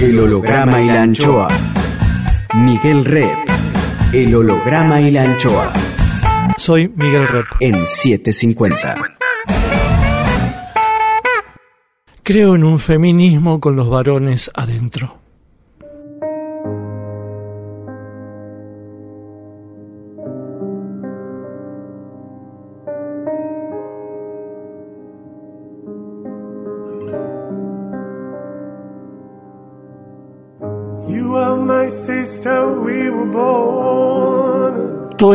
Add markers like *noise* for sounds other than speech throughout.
El holograma y la anchoa. Miguel Red. El holograma y la anchoa. Soy Miguel Rep. En 750. Creo en un feminismo con los varones adentro.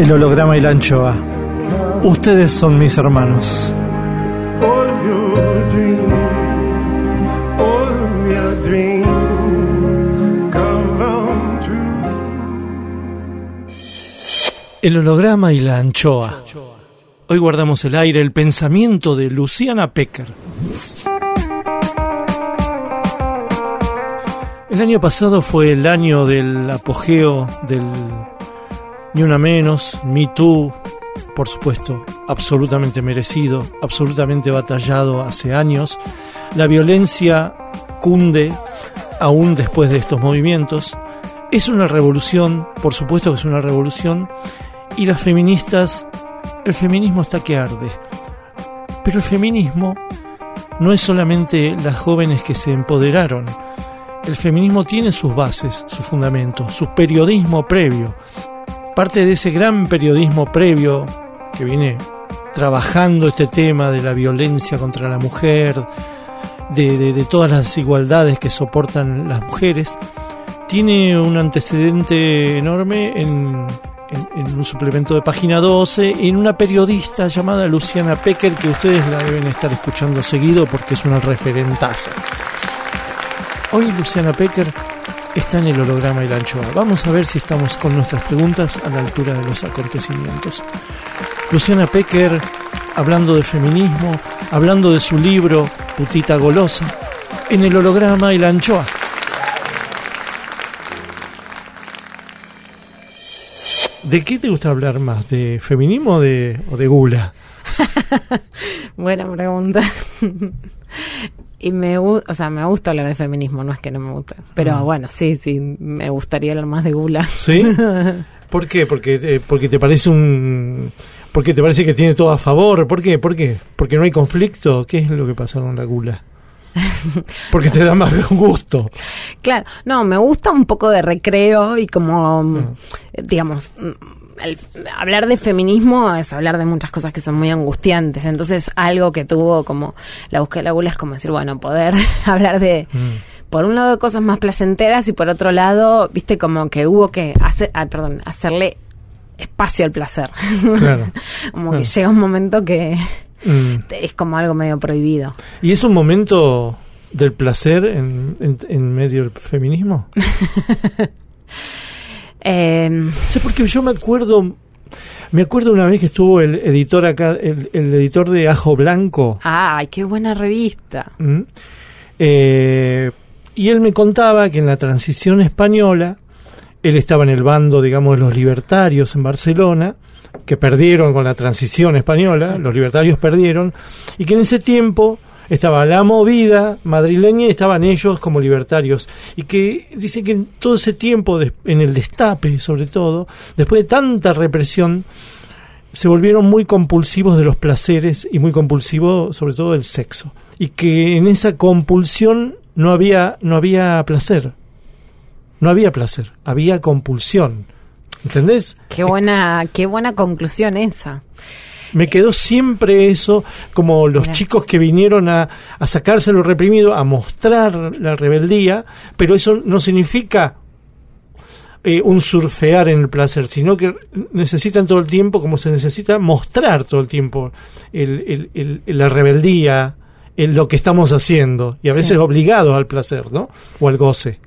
El holograma y la anchoa. Ustedes son mis hermanos. El holograma y la anchoa. Hoy guardamos el aire, el pensamiento de Luciana Pecker. El año pasado fue el año del apogeo del Ni Una Menos, Me Too, por supuesto, absolutamente merecido, absolutamente batallado hace años. La violencia cunde aún después de estos movimientos. Es una revolución, por supuesto que es una revolución, y las feministas, el feminismo está que arde. Pero el feminismo no es solamente las jóvenes que se empoderaron. El feminismo tiene sus bases, sus fundamentos, su periodismo previo. Parte de ese gran periodismo previo que viene trabajando este tema de la violencia contra la mujer, de, todas las desigualdades que soportan las mujeres, tiene un antecedente enorme en, en- en un suplemento de página 12, en una periodista llamada Luciana Pecker, que ustedes la deben estar escuchando seguido porque es una referentaza. Hoy Luciana Pecker está en el holograma y la anchoa. Vamos a ver si estamos con nuestras preguntas a la altura de los acontecimientos. Luciana Pecker hablando de feminismo, hablando de su libro Putita Golosa, en el holograma y la anchoa. ¿De qué te gusta hablar más? ¿De feminismo o de, o de gula? *laughs* Buena pregunta. Y me, o sea, me gusta hablar de feminismo, no es que no me guste. Pero Ah. bueno, sí, sí, me gustaría hablar más de gula. ¿Sí? *laughs* ¿Por qué? Porque, eh, porque te parece un... Porque te parece que tiene todo a favor. ¿Por qué? ¿Por qué? Porque no hay conflicto. ¿Qué es lo que pasa con la gula? *laughs* Porque te da más gusto. Claro, no, me gusta un poco de recreo y como, mm, digamos, mm, el- hablar de feminismo es hablar de muchas cosas que son muy angustiantes. Entonces, algo que tuvo como la búsqueda de la gula es como decir, bueno, poder *laughs* hablar de, por un lado, de cosas más placenteras y por otro lado, viste, como que hubo que hacer, ah, perdón, hacerle espacio al placer. Claro. *laughs* como Claro. que llega un momento que Mm. es como algo medio prohibido. ¿Y es un momento del placer en, en- en medio del feminismo? *laughs* Eh, Sí, porque yo me acuerdo... Me acuerdo una vez que estuvo el editor acá, el, el editor de Ajo Blanco, ay, qué buena revista. ¿Mm? Eh, y él me contaba que en la transición española, él estaba en el bando, digamos, de los libertarios en Barcelona, que perdieron con la transición española, los libertarios perdieron, y que en ese tiempo estaba la movida madrileña y estaban ellos como libertarios. Y que dice que en todo ese tiempo, en el destape sobre todo, después de tanta represión, se volvieron muy compulsivos de los placeres y muy compulsivos sobre todo del sexo. Y que en esa compulsión no había, no había placer. No había placer, había compulsión. ¿Entendés? Qué buena, qué buena conclusión esa. Me quedó siempre eso, como los chicos que vinieron a, a sacarse lo reprimido, a mostrar la rebeldía, pero eso no significa eh, un surfear en el placer, sino que necesitan todo el tiempo, como se necesita, mostrar todo el tiempo el- el- el- la rebeldía, el- lo que estamos haciendo, y a veces Sí. obligados al placer, ¿no? O al goce.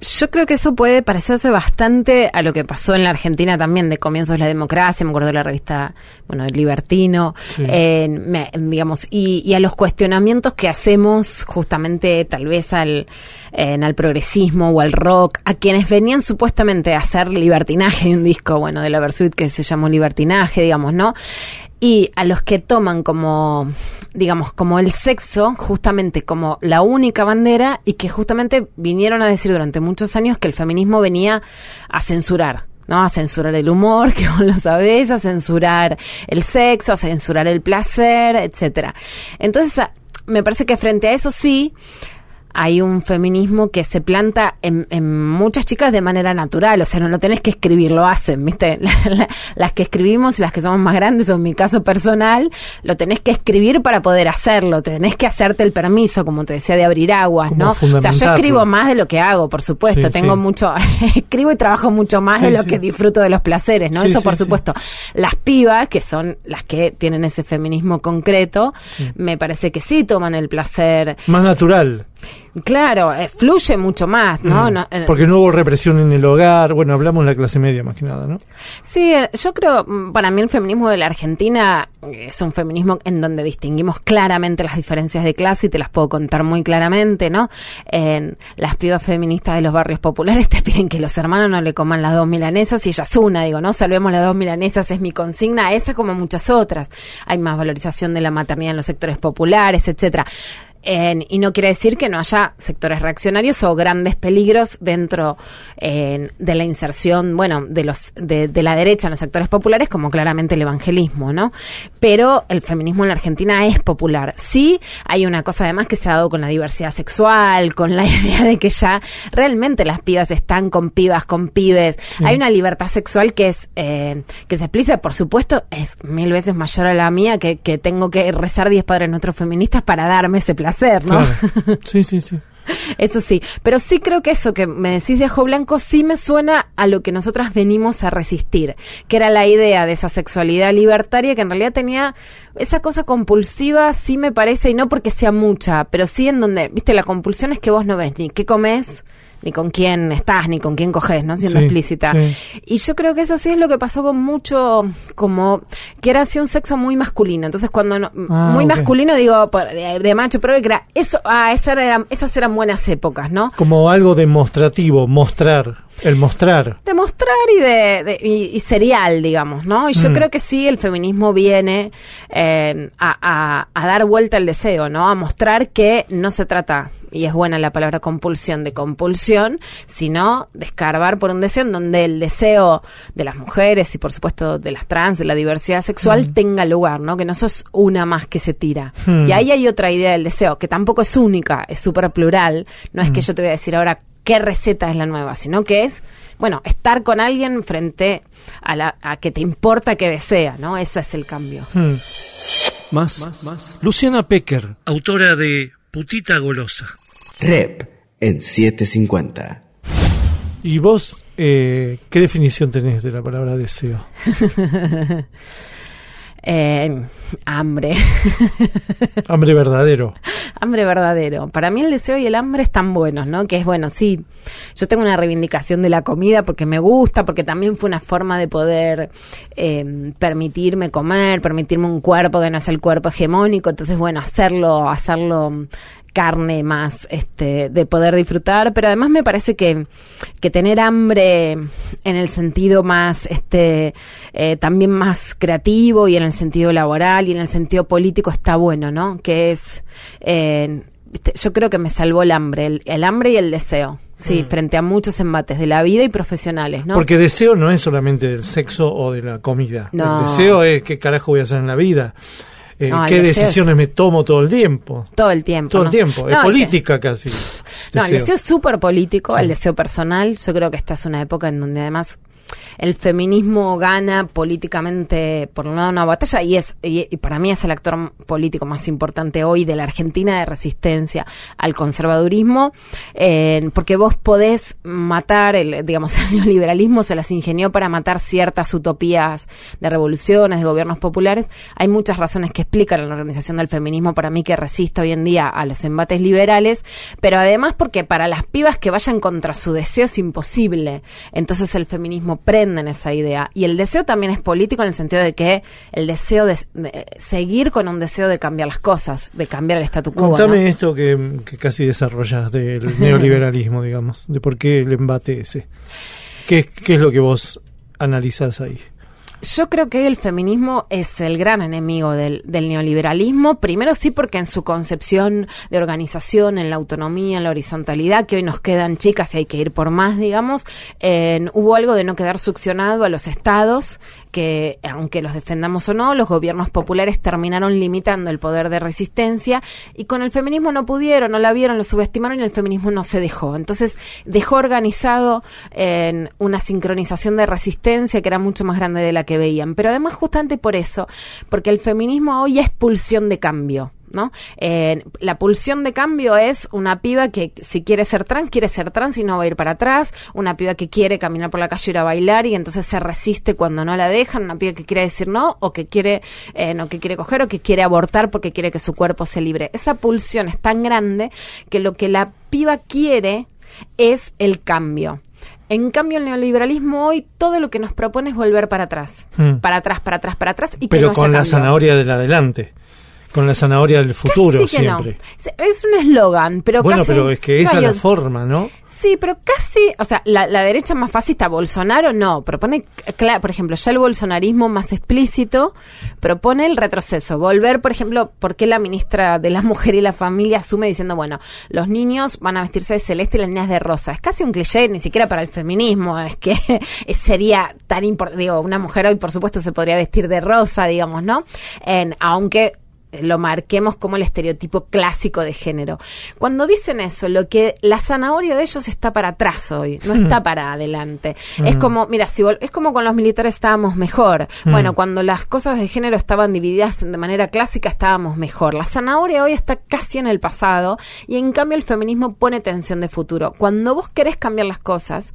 Yo creo que eso puede parecerse bastante a lo que pasó en la Argentina también de comienzos de la democracia, me acuerdo de la revista, bueno, El Libertino, Sí. eh, me- digamos, y, y a los cuestionamientos que hacemos justamente tal vez al, en al progresismo o al rock, a quienes venían supuestamente a hacer libertinaje un disco, bueno, de la Versuit que se llamó Libertinaje, digamos, ¿no? Y a los que toman como, digamos, como el sexo, justamente como la única bandera, y que justamente vinieron a decir durante muchos años que el feminismo venía a censurar. ¿no? A censurar el humor, *laughs* que vos lo sabés, a censurar el sexo, a censurar el placer, etcétera. Entonces, me parece que frente a eso sí, hay un feminismo que se planta en, en muchas chicas de manera natural, o sea, no lo tenés que escribir, lo hacen, ¿viste? *laughs* La- la- las que escribimos y las que somos más grandes, o en mi caso personal, lo tenés que escribir para poder hacerlo, tenés que hacerte el permiso, como te decía, de abrir aguas, Como ¿no? O sea, yo escribo más de lo que hago, por supuesto, Sí, tengo sí. mucho, *laughs* escribo y trabajo mucho más de lo que disfruto de los placeres, ¿no? Eso por supuesto. Las pibas, que son las que tienen ese feminismo concreto, me parece que sí toman el placer Más natural. Claro, eh, fluye mucho más, ¿no? Mm. No, eh, Porque no hubo represión en el hogar. Bueno, hablamos de la clase media más que nada, ¿no? Sí, eh, yo creo, mm, para mí el feminismo de la Argentina es un feminismo en donde distinguimos claramente las diferencias de clase y te las puedo contar muy claramente, ¿no? En las pibas feministas de los barrios populares *laughs* te piden que los hermanos no le coman las dos milanesas y ella es una, digo, ¿no? Salvemos las dos milanesas, es mi consigna, esa como muchas otras. Hay más valorización de la maternidad en los sectores populares, etcétera. En- y no quiere decir que no haya sectores reaccionarios o grandes peligros dentro en, de la inserción, bueno, de los de, de la derecha en los sectores populares, como claramente el evangelismo, ¿no? Pero el feminismo en la Argentina es popular. Sí, hay una cosa además que se ha dado con la diversidad sexual, con la *laughs* idea de que ya realmente las pibas están con pibas, con pibes. Hay una libertad sexual que es eh, que se explica, por supuesto, es mil veces mayor a la mía, que, que tengo que rezar 10 padres nuestros feministas para darme ese placer, ¿no? Claro. Sí, sí, sí. *laughs* Eso sí, pero sí creo que eso que me decís de Ajo Blanco sí me suena a lo que nosotras venimos a resistir, que era la idea de esa sexualidad libertaria que en realidad tenía esa cosa compulsiva, sí me parece, y no porque sea mucha, pero sí en donde, viste, la compulsión es que vos no ves ni qué comes, ni con quién estás, ni con quién coges, ¿no? Siendo Sí, explícita. sí. Y yo creo que eso sí es lo que pasó con mucho, como que era así un sexo muy masculino. Entonces, cuando no, Ah, muy masculino, digo, de, de macho, pero era eso, ah, esa esas eran buenas épocas, ¿no? Como algo demostrativo, mostrar. El mostrar. De mostrar y de, de- y, y serial, digamos, ¿no? Y yo Mm. creo que sí, el feminismo viene eh, a, a- a dar vuelta al deseo, ¿no? A mostrar que no se trata, y es buena la palabra compulsión, de compulsión, sino de escarbar por un deseo en donde el deseo de las mujeres y por supuesto de las trans, de la diversidad sexual, tenga lugar, ¿no? Que no sos una más que se tira. Mm. Y ahí hay otra idea del deseo, que tampoco es única, es súper plural. No es que yo te voy a decir ahora qué receta es la nueva, sino que es, bueno, estar con alguien frente a, la, a que te importa que desea, ¿no? Ese es el cambio. Hmm. Más. Luciana Pecker, autora de Putita Golosa. Rep en 750. ¿Y vos eh, qué definición tenés de la palabra deseo? *laughs* Eh, hambre. *laughs* Hambre verdadero. hambre verdadero. Para mí el deseo y el hambre están buenos, ¿no? Que es bueno, sí, yo tengo una reivindicación de la comida porque me gusta, porque también fue una forma de poder eh, permitirme comer, permitirme un cuerpo que no es el cuerpo hegemónico, entonces bueno, hacerlo, hacerlo carne más este de poder disfrutar pero además me parece que, que tener hambre en el sentido más este eh, también más creativo y en el sentido laboral y en el sentido político está bueno no que es eh, yo creo que me salvó el hambre el, el hambre y el deseo sí frente a muchos embates de la vida y profesionales no Porque deseo no es solamente del sexo o de la comida. No. El deseo es qué carajo voy a hacer en la vida. Eh, qué decisiones me tomo todo el tiempo. Todo el tiempo. Todo ¿no? el tiempo, es que- política casi. No, el Deseo. deseo es súper político, Sí. el deseo personal. Yo creo que esta es una época en donde además el feminismo gana políticamente por un lado una batalla y es y, para mí es el actor político más importante hoy de la Argentina de resistencia al conservadurismo porque vos podés matar el digamos *laughs* el neoliberalismo se las ingenió para matar ciertas utopías de revoluciones de gobiernos populares. Hay muchas razones que explican la organización del feminismo para mí que resiste hoy en día a los embates liberales pero además porque para las pibas que vayan contra su deseo es imposible. Entonces el feminismo prende en esa idea y el deseo también es político en el sentido de que el deseo de, de seguir con un deseo de cambiar las cosas de cambiar el statu quo Contame ¿no? esto que, que casi desarrollas del *laughs* neoliberalismo, digamos, de por qué el embate ese. ¿Qué, qué es lo que vos analizás ahí? Yo creo que el feminismo es el gran enemigo del, del neoliberalismo. Primero sí porque en su concepción de organización, en la autonomía, en la horizontalidad, que hoy nos quedan chicas y hay que ir por más, digamos, hubo algo de no quedar succionado a los estados, que aunque los defendamos o no, los gobiernos populares terminaron limitando el poder de resistencia y con el feminismo no pudieron, no la vieron, lo subestimaron y el feminismo no se dejó. Entonces dejó organizado en una sincronización de resistencia que era mucho más grande de la que veían. Pero además justamente por eso, porque el feminismo hoy es pulsión de cambio. ¿No? Eh, la pulsión de cambio es una piba que si quiere ser trans, quiere ser trans y no va a ir para atrás, una piba que quiere caminar por la calle y ir a bailar y entonces se resiste cuando no la dejan, una piba que quiere decir no o que quiere eh, no que quiere coger o que quiere abortar porque quiere que su cuerpo se libre. Esa pulsión es tan grande que lo que la piba quiere es el cambio. En cambio, el neoliberalismo hoy todo lo que nos propone es volver para atrás. Hmm. Para atrás, para atrás, para atrás y que Pero no haya con la zanahoria del adelante. Con la zanahoria del futuro Casi que siempre. no. Es un eslogan, pero bueno, casi pero es que esa es la forma, ¿no? Sí, pero casi, o sea, la, la derecha más fascista, Bolsonaro, no, propone, cla- por ejemplo, ya el bolsonarismo más explícito propone el retroceso, volver, por ejemplo, ¿por qué la ministra de la Mujer y la Familia asume diciendo, bueno, los niños van a vestirse de celeste y las niñas de rosa? Es casi un cliché, ni siquiera para el feminismo, es que *laughs* sería tan importante, digo, una mujer hoy, por supuesto, se podría vestir de rosa, digamos, ¿no? En, aunque lo marquemos como el estereotipo clásico de género. Cuando dicen eso, lo que la zanahoria de ellos está para atrás hoy, no está para adelante. Es como, mira, si es como con los militares estábamos mejor. Bueno, cuando las cosas de género estaban divididas de manera clásica estábamos mejor. La zanahoria hoy está casi en el pasado y en cambio el feminismo pone tensión de futuro. Cuando vos querés cambiar las cosas,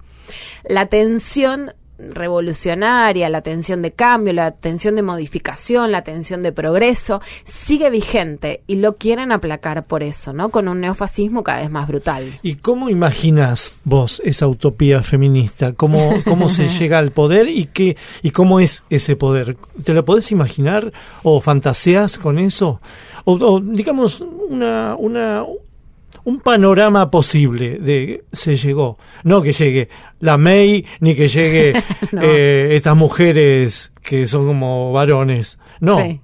la tensión revolucionaria, la tensión de cambio, la tensión de modificación, la tensión de progreso, sigue vigente y lo quieren aplacar por eso, ¿no? Con un neofascismo cada vez más brutal. ¿Y cómo imaginas vos esa utopía feminista? ¿Cómo, cómo se *laughs* llega al poder y qué y cómo es ese poder? ¿Te lo podés imaginar o fantaseas con eso? O, o, digamos una una un panorama posible de se llegó, no que llegue la May ni que llegue *laughs* No. eh, estas mujeres que son como varones, no. Sí.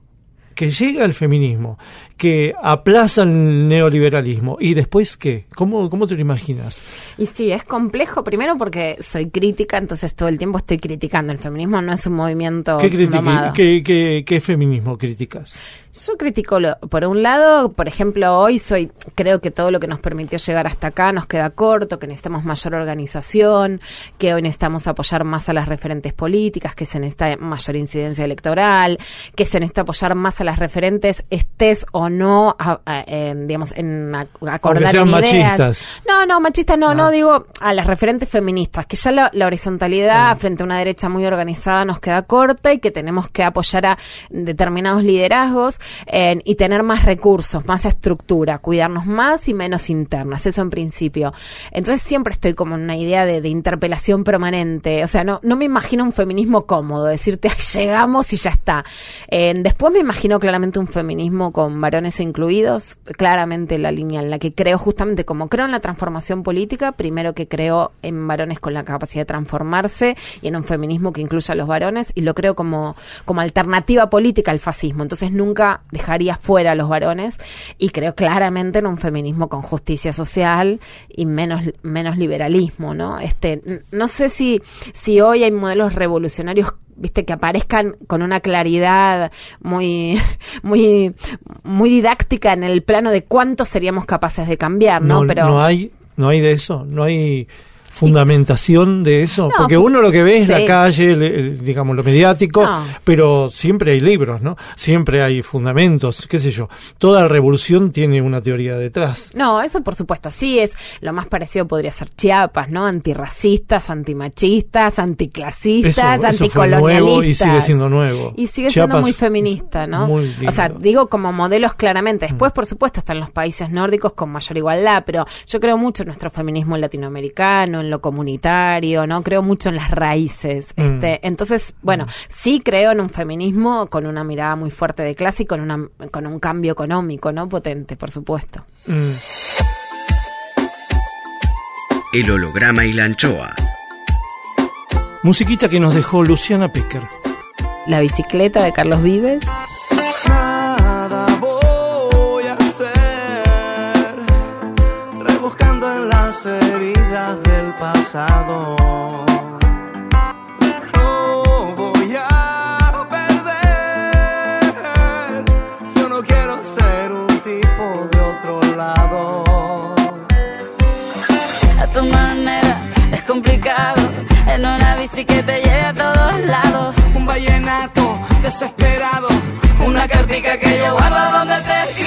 Que llega el feminismo, que aplaza el neoliberalismo. ¿Y después qué? ¿Cómo, cómo te lo imaginas? Y sí, es complejo, primero porque soy crítica, entonces todo el tiempo estoy criticando. El feminismo no es un movimiento ¿Qué, critiqui- domado. qué, qué- qué feminismo criticas? Yo critico, lo- por un lado, por ejemplo, hoy soy, creo que todo lo que nos permitió llegar hasta acá nos queda corto, que necesitamos mayor organización, que hoy necesitamos apoyar más a las referentes políticas, que se necesita mayor incidencia electoral, que se necesita apoyar más a las referentes, estés o no, a- a- en, digamos, en ac- acordar sean en ideas. machistas. No, no, machistas no, Ah. no, digo a las referentes feministas, que ya la, la horizontalidad frente a una derecha muy organizada nos queda corta y que tenemos que apoyar a determinados liderazgos eh, y tener más recursos, más estructura, cuidarnos más y menos internas, eso en principio. Entonces siempre estoy como en una idea de, interpelación permanente, o sea, no, no me imagino un feminismo cómodo, decirte, *laughs* "Ay, llegamos y ya está. Eh, después me imagino claramente un feminismo con varones incluidos, claramente la línea en la que creo justamente como creo en la transformación política, primero que creo en varones con la capacidad de transformarse y en un feminismo que incluya a los varones y lo creo como, como alternativa política al fascismo. Entonces nunca dejaría fuera a los varones y creo claramente en un feminismo con justicia social y menos, menos liberalismo, ¿no? Este, no sé si, si hoy hay modelos revolucionarios viste que aparezcan con una claridad muy *laughs* muy muy didáctica en el plano de cuánto seríamos capaces de cambiar no, no pero no hay no hay de eso no hay fundamentación de eso? Porque uno lo que ve es la calle, le, digamos, lo mediático, pero siempre hay libros, ¿no? Siempre hay fundamentos, qué sé yo. Toda revolución tiene una teoría detrás. No, eso por supuesto, sí es. Lo más parecido podría ser Chiapas, ¿no? Antirracistas, antimachistas, anticlasistas, eso, anticolonialistas. Y sigue siendo nuevo. Y sigue siendo muy feminista, ¿no? Muy o sea, digo como modelos claramente. Mm. Después, por supuesto, están los países nórdicos con mayor igualdad, pero yo creo mucho en nuestro feminismo latinoamericano, lo comunitario, ¿no? Creo mucho en las raíces. Mm. Este, entonces, bueno, mm. sí creo en un feminismo con una mirada muy fuerte de clase y con, una, con un cambio económico, ¿no? Potente, por supuesto. Mm. El holograma y la anchoa. Musiquita que nos dejó Luciana Pecker. La bicicleta de Carlos Vives. desesperado. Una cartica que yo guardo donde te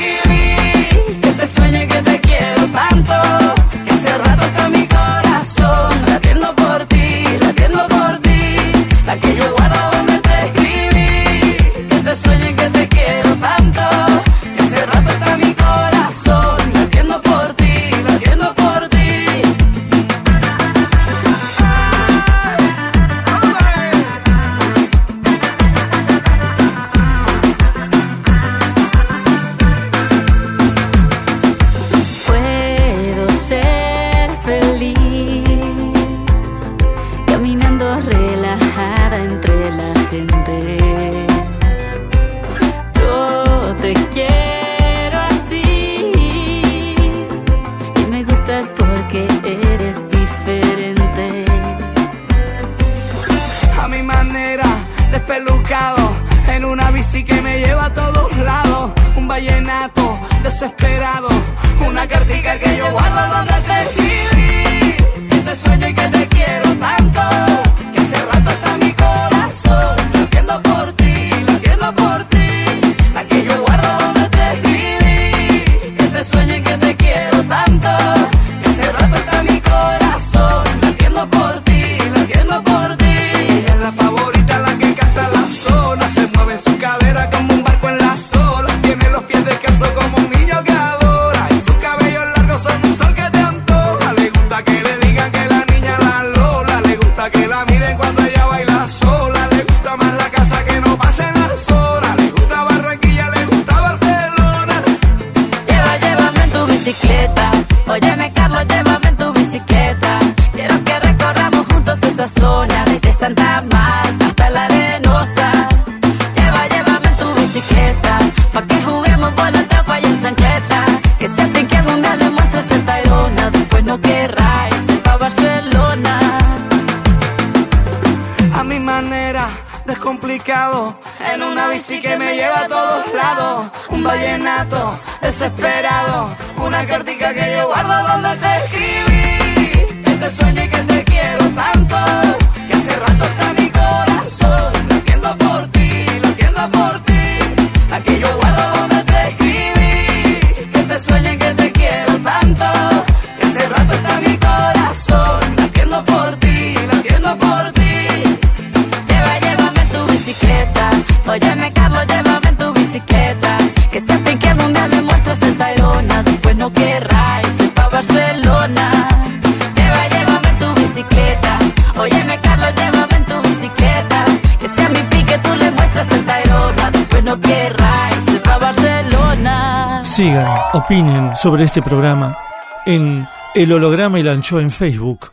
Sigan, opinen sobre este programa en El Holograma y la Anchoa en Facebook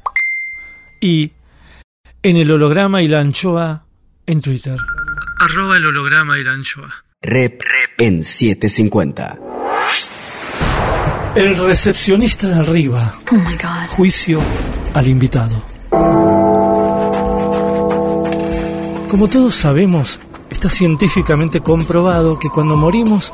y en El Holograma y la Anchoa en Twitter. Arroba el holograma y la anchoa. Rep, rep en 750. El recepcionista de arriba. Oh my God. Juicio al invitado. Como todos sabemos, está científicamente comprobado que cuando morimos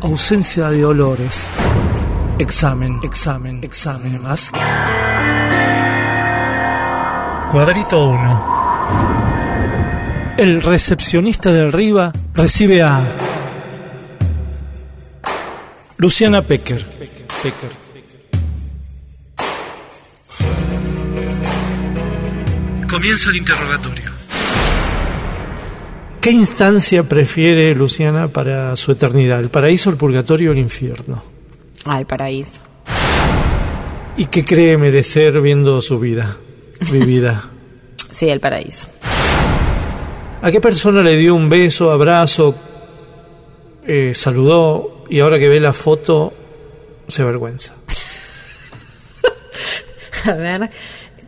ausencia de olores. Examen, examen, examen más. Cuadrito 1. El recepcionista de arriba recibe a Luciana Pecker. Pecker. Comienza el interrogatorio. ¿Qué instancia prefiere Luciana para su eternidad? ¿El paraíso, el purgatorio o el infierno? Ay, paraíso. ¿Y qué cree merecer viendo su vida *laughs* vivida? Sí, el paraíso. ¿A qué persona le dio un beso, abrazo, eh, saludó y ahora que ve la foto se avergüenza? *laughs* A ver,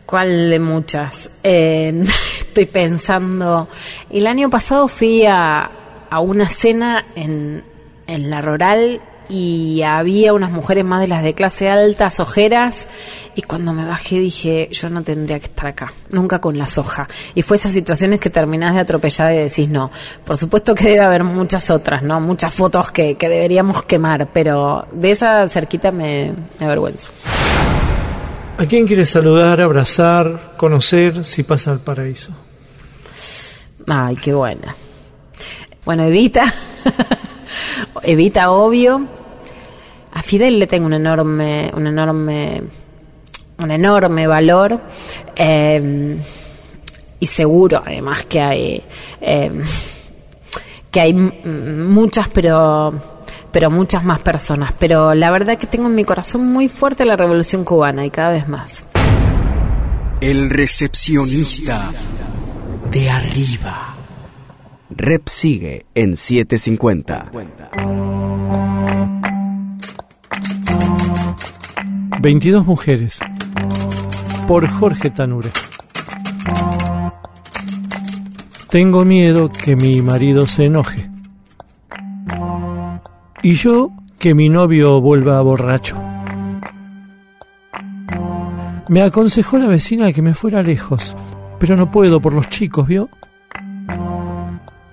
¿cuál de muchas? Eh, *laughs* estoy pensando. El año pasado fui a, a una cena en, en la rural y había unas mujeres más de las de clase alta, ojeras, y cuando me bajé dije, yo no tendría que estar acá, nunca con la soja. Y fue esas situaciones que terminás de atropellar y decís, no, por supuesto que debe haber muchas otras, ¿no? Muchas fotos que, que deberíamos quemar, pero de esa cerquita me, me avergüenzo. ¿A quién quieres saludar, abrazar, conocer si pasa al paraíso? Ay, qué buena. Bueno, Evita, *laughs* Evita, obvio. A Fidel le tengo un enorme, un enorme, un enorme valor. eh, y seguro, además, que hay, eh, que hay muchas, pero, pero muchas más personas. Pero la verdad que tengo en mi corazón muy fuerte la revolución cubana y cada vez más. El recepcionista de arriba. Rep sigue en 750. 22 mujeres. Por Jorge Tanure. Tengo miedo que mi marido se enoje. Y yo que mi novio vuelva borracho. Me aconsejó la vecina que me fuera lejos, pero no puedo por los chicos, ¿vio?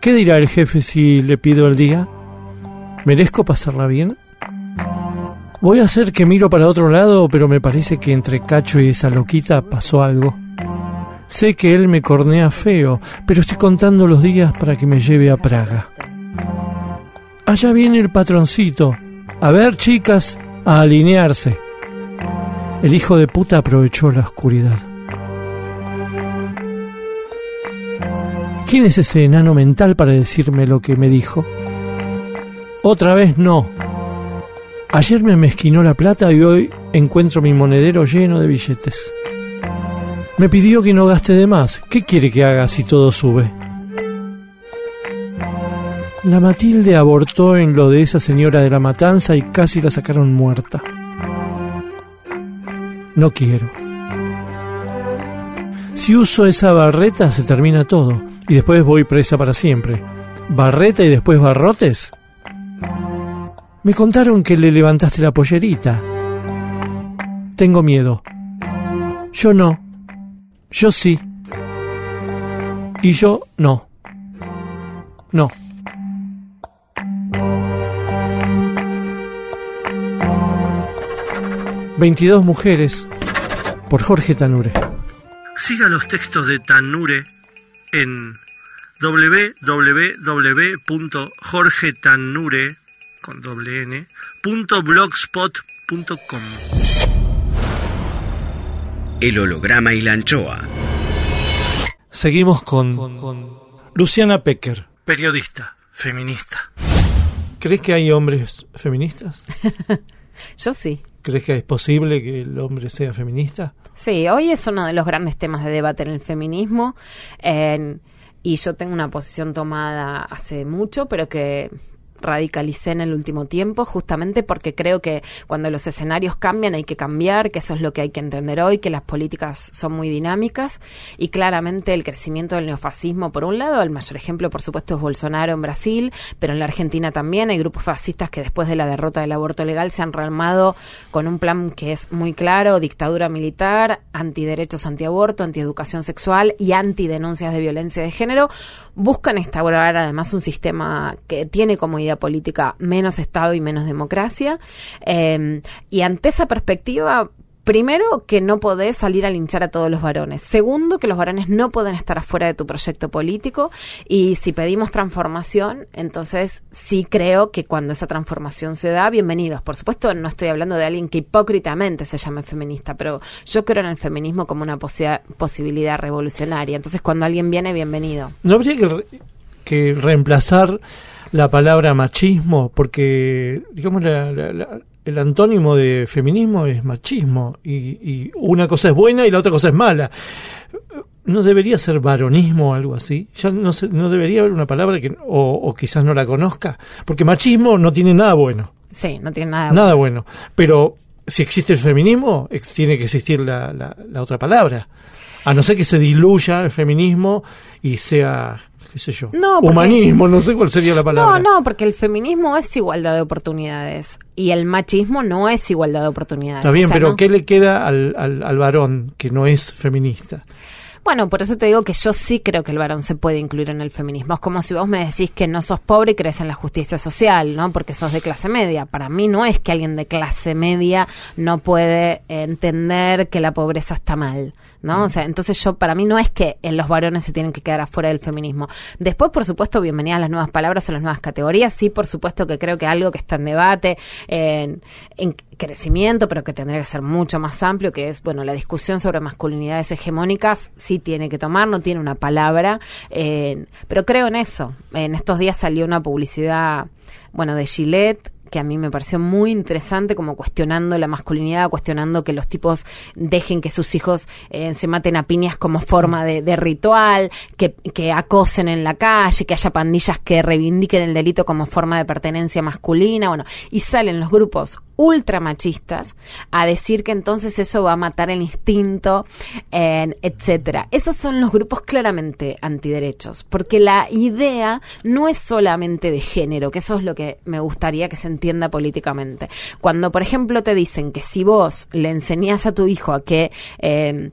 ¿Qué dirá el jefe si le pido el día? ¿Merezco pasarla bien? Voy a hacer que miro para otro lado, pero me parece que entre Cacho y esa loquita pasó algo. Sé que él me cornea feo, pero estoy contando los días para que me lleve a Praga. Allá viene el patroncito. A ver, chicas, a alinearse. El hijo de puta aprovechó la oscuridad. ¿Quién es ese enano mental para decirme lo que me dijo? Otra vez no. Ayer me mezquinó la plata y hoy encuentro mi monedero lleno de billetes. Me pidió que no gaste de más. ¿Qué quiere que haga si todo sube? La Matilde abortó en lo de esa señora de la matanza y casi la sacaron muerta. No quiero. Si uso esa barreta se termina todo y después voy presa para siempre. ¿Barreta y después barrotes? Me contaron que le levantaste la pollerita. Tengo miedo. Yo no. Yo sí. Y yo no. No. Veintidós mujeres por Jorge Tanure. Siga los textos de Tanure en www.jorgetanure con doble n, punto blogspot.com. El holograma y la anchoa. Seguimos con, Luciana Pecker, periodista, feminista. ¿Crees que hay hombres feministas? *laughs* Yo sí. ¿Crees que es posible que el hombre sea feminista? Sí, hoy es uno de los grandes temas de debate en el feminismo. Y yo tengo una posición tomada hace mucho, pero que radicalicé en el último tiempo, justamente porque creo que cuando los escenarios cambian hay que cambiar, que eso es lo que hay que entender hoy, que las políticas son muy dinámicas y claramente el crecimiento del neofascismo, por un lado, el mayor ejemplo, por supuesto, es Bolsonaro en Brasil, pero en la Argentina también hay grupos fascistas que después de la derrota del aborto legal se han realmado con un plan que es muy claro, dictadura militar, antiderechos antiaborto, antieducación sexual y antidenuncias de violencia de género, buscan instaurar además un sistema que tiene como idea política menos Estado y menos democracia. Eh, y ante esa perspectiva, Primero, que no podés salir a linchar a todos los varones. Segundo, que los varones no pueden estar afuera de tu proyecto político. Y si pedimos transformación, entonces sí creo que cuando esa transformación se da, bienvenidos. Por supuesto, no estoy hablando de alguien que hipócritamente se llame feminista, pero yo creo en el feminismo como una posibilidad revolucionaria. Entonces, cuando alguien viene, bienvenido. ¿No habría que, que reemplazar la palabra machismo? Porque, digamos, la, la el antónimo de feminismo es machismo y, una cosa es buena y la otra cosa es mala. ¿No debería ser varonismo o algo así? Ya no, no debería haber una palabra que o, quizás no la conozca, porque machismo no tiene nada bueno. Sí, no tiene nada, nada bueno. Pero si existe el feminismo, tiene que existir la, la otra palabra. A no ser que se diluya el feminismo y sea no, humanismo, no sé cuál sería la palabra. No, no, porque el feminismo es igualdad de oportunidades y el machismo no es igualdad de oportunidades. Está bien, pero ¿qué le queda al, al, al varón que no es feminista? Bueno, por eso te digo que yo sí creo que el varón se puede incluir en el feminismo. Es como si vos me decís que no sos pobre y crees en la justicia social, ¿no? Porque sos de clase media. Para mí no es que alguien de clase media no puede entender que la pobreza está mal. ¿No? O sea, entonces yo, para mí no es que los varones se tienen que quedar afuera del feminismo. Después, por supuesto, bienvenidas las nuevas palabras o las nuevas categorías. Sí, por supuesto que creo que algo que está en debate, en, crecimiento, pero que tendría que ser mucho más amplio, que es, bueno, la discusión sobre masculinidades hegemónicas, sí tiene que tomar, no tiene una palabra, pero creo en eso. En estos días salió una publicidad, bueno, de Gillette, que a mí me pareció muy interesante, como cuestionando la masculinidad, cuestionando que los tipos dejen que sus hijos eh, se maten a piñas como forma de, ritual, que, que, acosen en la calle, que haya pandillas que reivindiquen el delito como forma de pertenencia masculina, bueno, y salen los grupos ultramachistas a decir que entonces eso va a matar el instinto, etcétera. Esos son los grupos claramente antiderechos, porque la idea no es solamente de género, que eso es lo que me gustaría que se entienda políticamente. Cuando, por ejemplo, te dicen que si vos le enseñás a tu hijo a que eh,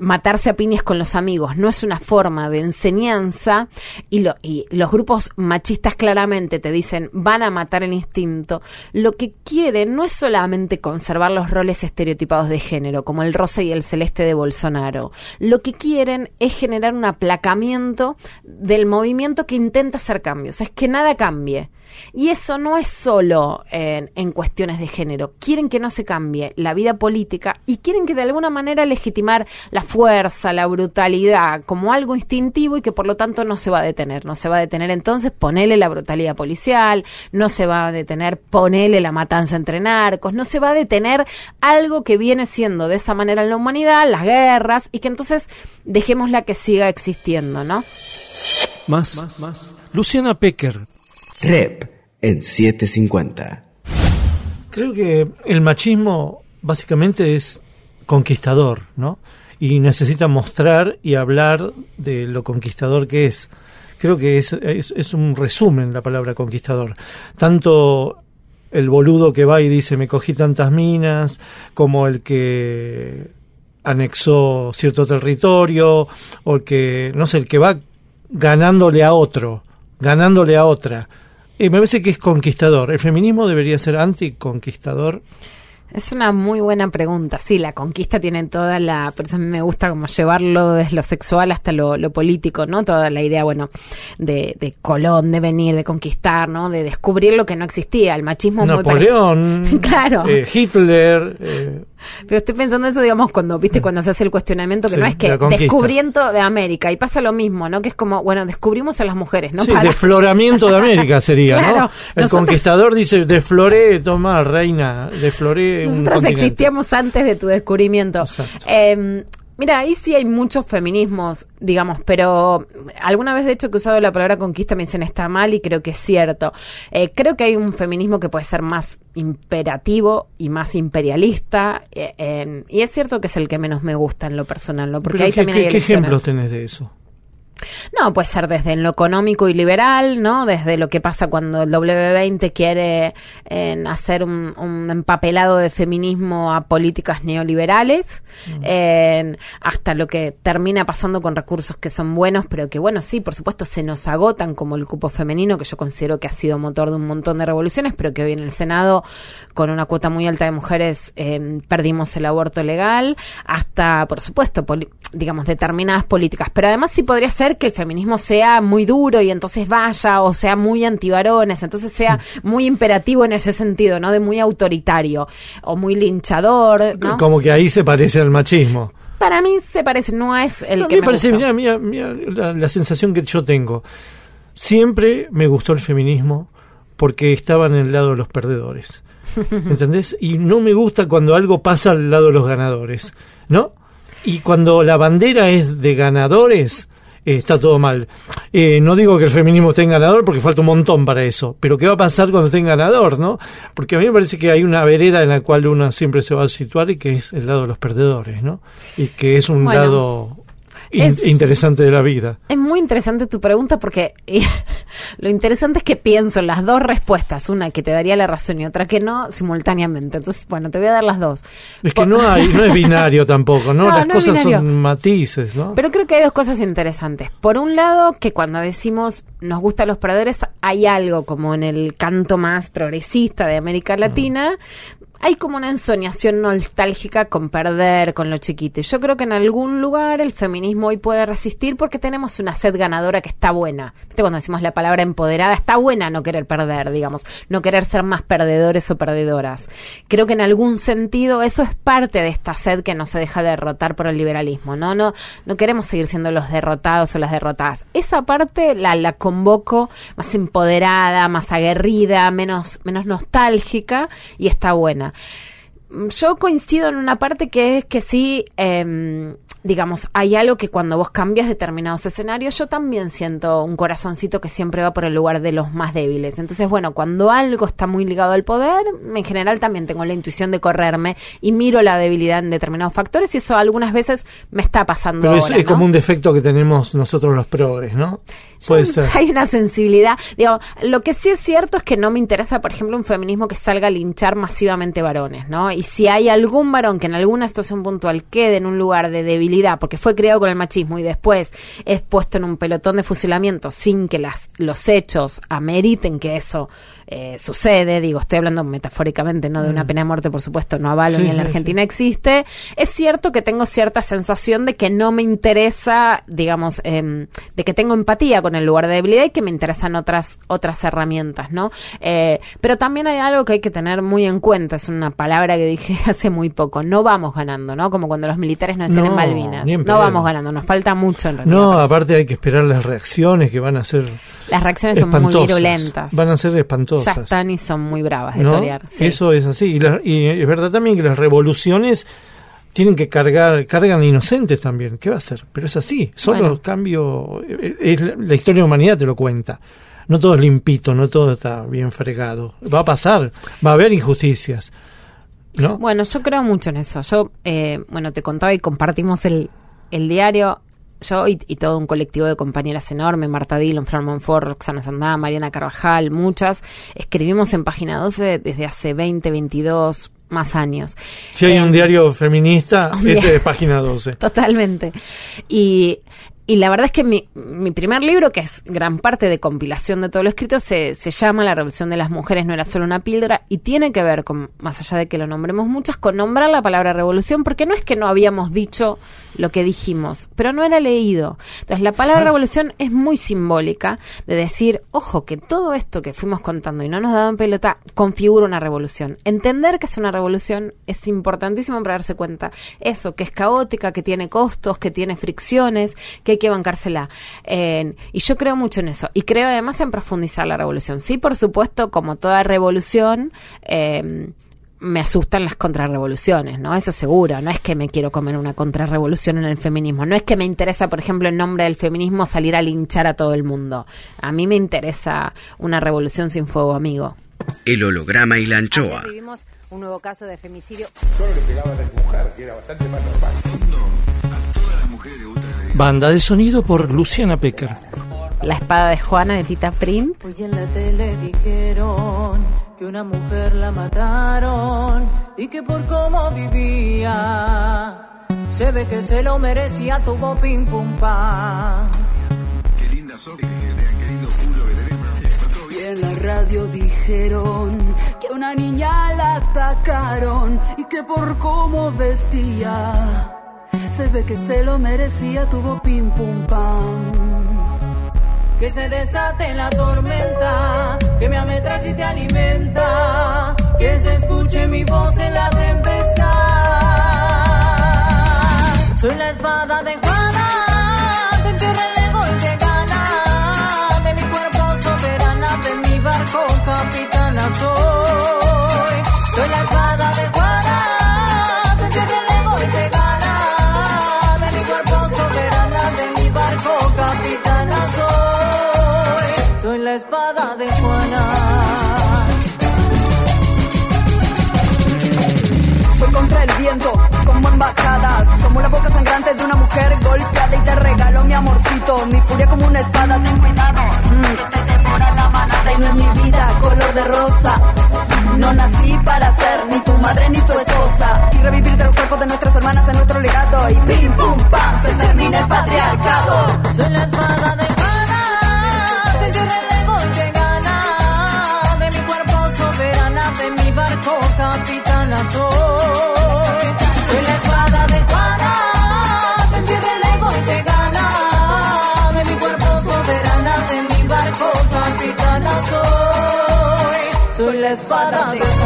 matarse a piñas con los amigos no es una forma de enseñanza y, lo, y los grupos machistas claramente te dicen van a matar el instinto, lo que quieren no es solamente conservar los roles estereotipados de género, como el rosa y el celeste de Bolsonaro. Lo que quieren es generar un aplacamiento del movimiento que intenta hacer cambios, es que nada cambie. Y eso no es solo en, en, cuestiones de género. Quieren que no se cambie la vida política y quieren que de alguna manera legitimar la fuerza, la brutalidad como algo instintivo y que por lo tanto no se va a detener. No se va a detener entonces ponele la brutalidad policial, no se va a detener ponele la matanza entre narcos, no se va a detener algo que viene siendo de esa manera en la humanidad, las guerras, y que entonces dejémosla que siga existiendo, ¿no? Más, más, más. Luciana Pecker. Rep en 750. Creo que el machismo básicamente es conquistador, ¿no? y necesita mostrar y hablar de lo conquistador que es. Creo que es, es, un resumen la palabra conquistador. Tanto el boludo que va y dice me cogí tantas minas, como el que anexó cierto territorio, o el que, no sé, el que va ganándole a otro, ganándole a otra. Y me parece que es conquistador. ¿El feminismo debería ser anticonquistador? Es una muy buena pregunta. Sí, la conquista tiene toda la. Por eso me gusta como llevarlo desde lo sexual hasta lo, político, ¿no? Toda la idea, bueno, de, de, Colón, de venir, de conquistar, ¿no? De descubrir lo que no existía. El machismo. Napoleón. *laughs* claro. Eh, Hitler. Eh, pero estoy pensando eso, digamos, cuando, viste, cuando se hace el cuestionamiento, que no es que descubriendo de América, y pasa lo mismo, ¿no? Que es como, bueno, descubrimos a las mujeres, ¿no? Sí, desfloramiento de América sería, ¿no? *laughs* El conquistador dice, desfloré, toma, reina, desfloré Nosotros existíamos antes de tu descubrimiento. Eh, Mira, ahí sí hay muchos feminismos, digamos, pero alguna vez de hecho que he usado la palabra conquista me dicen está mal y creo que es cierto. Eh, creo que hay un feminismo que puede ser más imperativo y más imperialista eh, en- y es cierto que es el que menos me gusta en lo personal, ¿no? Porque Pero ahí ¿qué, también qué- hay qué ejemplos tenés de eso? No, puede ser desde lo económico y liberal, ¿no? Desde lo que pasa cuando el W20 quiere eh, hacer un, un empapelado de feminismo a políticas neoliberales, eh, hasta lo que termina pasando con recursos que son buenos, pero que, bueno, sí, por supuesto, se nos agotan, como el cupo femenino, que yo considero que ha sido motor de un montón de revoluciones, pero que hoy en el Senado, con una cuota muy alta de mujeres, eh, perdimos el aborto legal, hasta, por supuesto, digamos, determinadas políticas. Pero además sí podría ser que el feminismo sea muy duro y entonces vaya, o sea muy antivarones, entonces sea muy imperativo en ese sentido, ¿no? De muy autoritario, o muy linchador, ¿no? Como que ahí se parece al machismo. Para mí se parece, no es el que me parece, mira, mira, mira la, la sensación que yo tengo. Siempre me gustó el feminismo porque estaba en el lado de los perdedores. *laughs* ¿Entendés? Y no me gusta cuando algo pasa al lado de los ganadores, ¿no? Y cuando la bandera es de ganadores, eh, está todo mal. Eh, no digo que el feminismo esté en ganador porque falta un montón para eso, pero ¿qué va a pasar cuando esté en ganador, no? Porque a mí me parece que hay una vereda en la cual uno siempre se va a situar y que es el lado de los perdedores, ¿no? Y que es un Bueno, lado in- es- interesante de la vida. Es muy interesante tu pregunta porque eh, *laughs* lo interesante es que pienso en las dos respuestas, una que te daría la razón y otra que no, simultáneamente. Entonces, bueno, te voy a dar las dos. Es que no hay, no es binario *laughs* tampoco, ¿no? No, Las no cosas son matices, ¿no? Pero creo que hay dos cosas interesantes. Por un lado, que cuando decimos nos gustan los perdedores, hay algo como en el canto más progresista de América Latina. Hay como una ensoñación nostálgica con perder, con lo chiquito. Yo creo que en algún lugar el feminismo hoy puede resistir porque tenemos una sed ganadora que está buena. ¿Viste cuando decimos la palabra empoderada? Está buena no querer perder, digamos. No querer ser más perdedores o perdedoras. Creo que en algún sentido eso es parte de esta sed que no se deja derrotar por el liberalismo. No, no, no queremos seguir siendo los derrotados o las derrotadas. Esa parte la, la convoco más empoderada, más aguerrida, menos, menos nostálgica y está buena. Yo coincido en una parte que es que sí, em, digamos, hay algo que cuando vos cambias determinados escenarios, yo también siento un corazoncito que siempre va por el lugar de los más débiles. Entonces, bueno, cuando algo está muy ligado al poder, en general también tengo la intuición de correrme y miro la debilidad en determinados factores y eso algunas veces me está pasando Pero es, ahora, es como un defecto que tenemos nosotros los progres, ¿no? Puede ser. Hay una sensibilidad. Digo, lo que sí es cierto es que no me interesa, por ejemplo, un feminismo que salga a linchar masivamente varones, ¿no? Y si hay algún varón que en alguna situación puntual quede en un lugar de debilidad, porque fue criado con el machismo y después es puesto en un pelotón de fusilamiento sin que las, los hechos ameriten que eso eh, sucede, digo, estoy hablando metafóricamente, no de una pena de muerte, por supuesto, no avalo Mm. Sí, ni en la sí, Argentina existe. Es cierto que tengo cierta sensación de que no me interesa, digamos, em, de que tengo empatía con el lugar de debilidad y que me interesan otras otras herramientas, ¿no? Eh, pero también hay algo que hay que tener muy en cuenta, es una palabra que dije *laughs* hace muy poco, no vamos ganando, ¿no? Como cuando los militares nos decían No, en Malvinas, en no vamos ganando, nos falta mucho en realidad. No, aparte hay que esperar las reacciones que van a ser Las reacciones son muy espantosas. virulentas. Van a ser ya espantosas. están y son muy bravas de ¿no? torear. sí. Eso es así. Y, la- y es verdad también que las revoluciones tienen que cargar, cargan inocentes también. ¿Qué va a hacer? Pero es así. Solo Bueno. cambio. eh, es la, la historia de la humanidad te lo cuenta. No todo es limpito, no todo está bien fregado. Va a pasar, va a haber injusticias. ¿No? Bueno, yo creo mucho en eso. Yo, eh, bueno, te contaba y compartimos el, el diario. Yo y, y todo un colectivo de compañeras enorme, Marta Dillon, Fran Monfort, Roxana Sandá, Mariana Carvajal, muchas, escribimos en Página 12 desde hace 20, 22 más años. si hay Eh, un diario feminista, un ese es página 12. *laughs* Totalmente. Y, y la verdad es que mi, mi primer libro, que es gran parte de compilación de todo lo escrito, se, se llama La Revolución de las Mujeres, no era solo una píldora, y tiene que ver con, más allá de que lo nombremos muchas, con nombrar la palabra revolución, porque no es que no habíamos dicho lo que dijimos, pero no era leído. Entonces, la palabra revolución es muy simbólica de decir, ojo, que todo esto que fuimos contando y no nos daban pelota configura una revolución. Entender que es una revolución es importantísimo para darse cuenta. Eso, que es caótica, que tiene costos, que tiene fricciones, que hay que bancársela. Eh, y yo creo mucho en eso. Y creo además en profundizar la revolución. Sí, por supuesto, como toda revolución, eh, me asustan las contrarrevoluciones, ¿no? Eso seguro, no es que me quiero comer una contrarrevolución en el feminismo, no es que me interesa, por ejemplo, en nombre del feminismo salir a linchar a todo el mundo. A mí me interesa una revolución sin fuego amigo. El holograma y la anchoa. Vivimos un nuevo caso de femicidio. Banda de sonido por Luciana Pecker. La espada de Juana de Tita Print. Hoy en la tele dijeron que una mujer la mataron y que por cómo vivía se ve que se lo merecía, tuvo pim pum pam. Y en la radio dijeron que una niña la atacaron y que por cómo vestía se ve que se lo merecía, tuvo pim pum pam. Que se desate la tormenta, que me ametralle y te alimenta, que se escuche mi voz en la tempestad. Soy la espada de Juana, Como embajadas. Somos la boca sangrante de una mujer golpeada y te regalo mi amorcito. Mi furia como una espada, ten cuidado. Te la manada y no es mi vida color de rosa. No nací para ser ni tu madre ni tu esposa. Y revivir de los cuerpos de nuestras hermanas en nuestro legado. Y pim pum pam, se termina el patriarcado. Soy la espada de gana. De mi cuerpo soberana, de mi barco capitana soy. Soy. Soy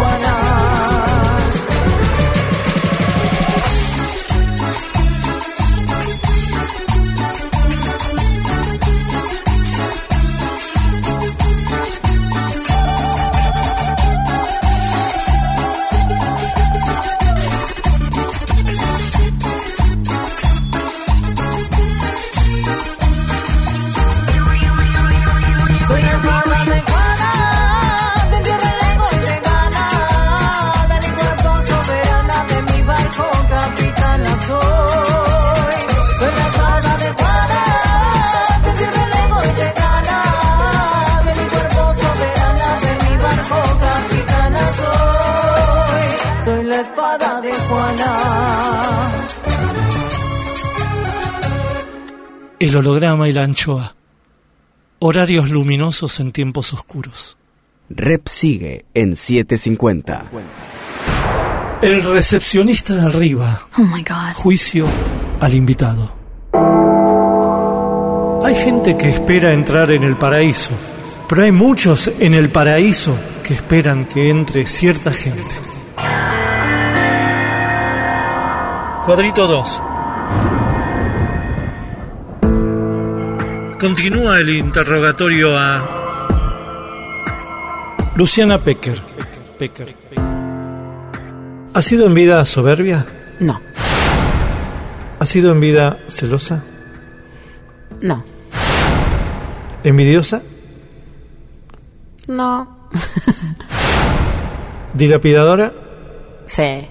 El holograma y la anchoa. Horarios luminosos en tiempos oscuros. Rep sigue en 750. El recepcionista de arriba. Oh my god. Juicio al invitado. Hay gente que espera entrar en el paraíso, pero hay muchos en el paraíso que esperan que entre cierta gente. Cuadrito 2. Continúa el interrogatorio a Luciana Pecker. Pecker. ¿Ha sido en vida soberbia? No, ¿Ha sido en vida celosa? no, ¿Envidiosa? no. *laughs* ¿Dilapidadora? Sí,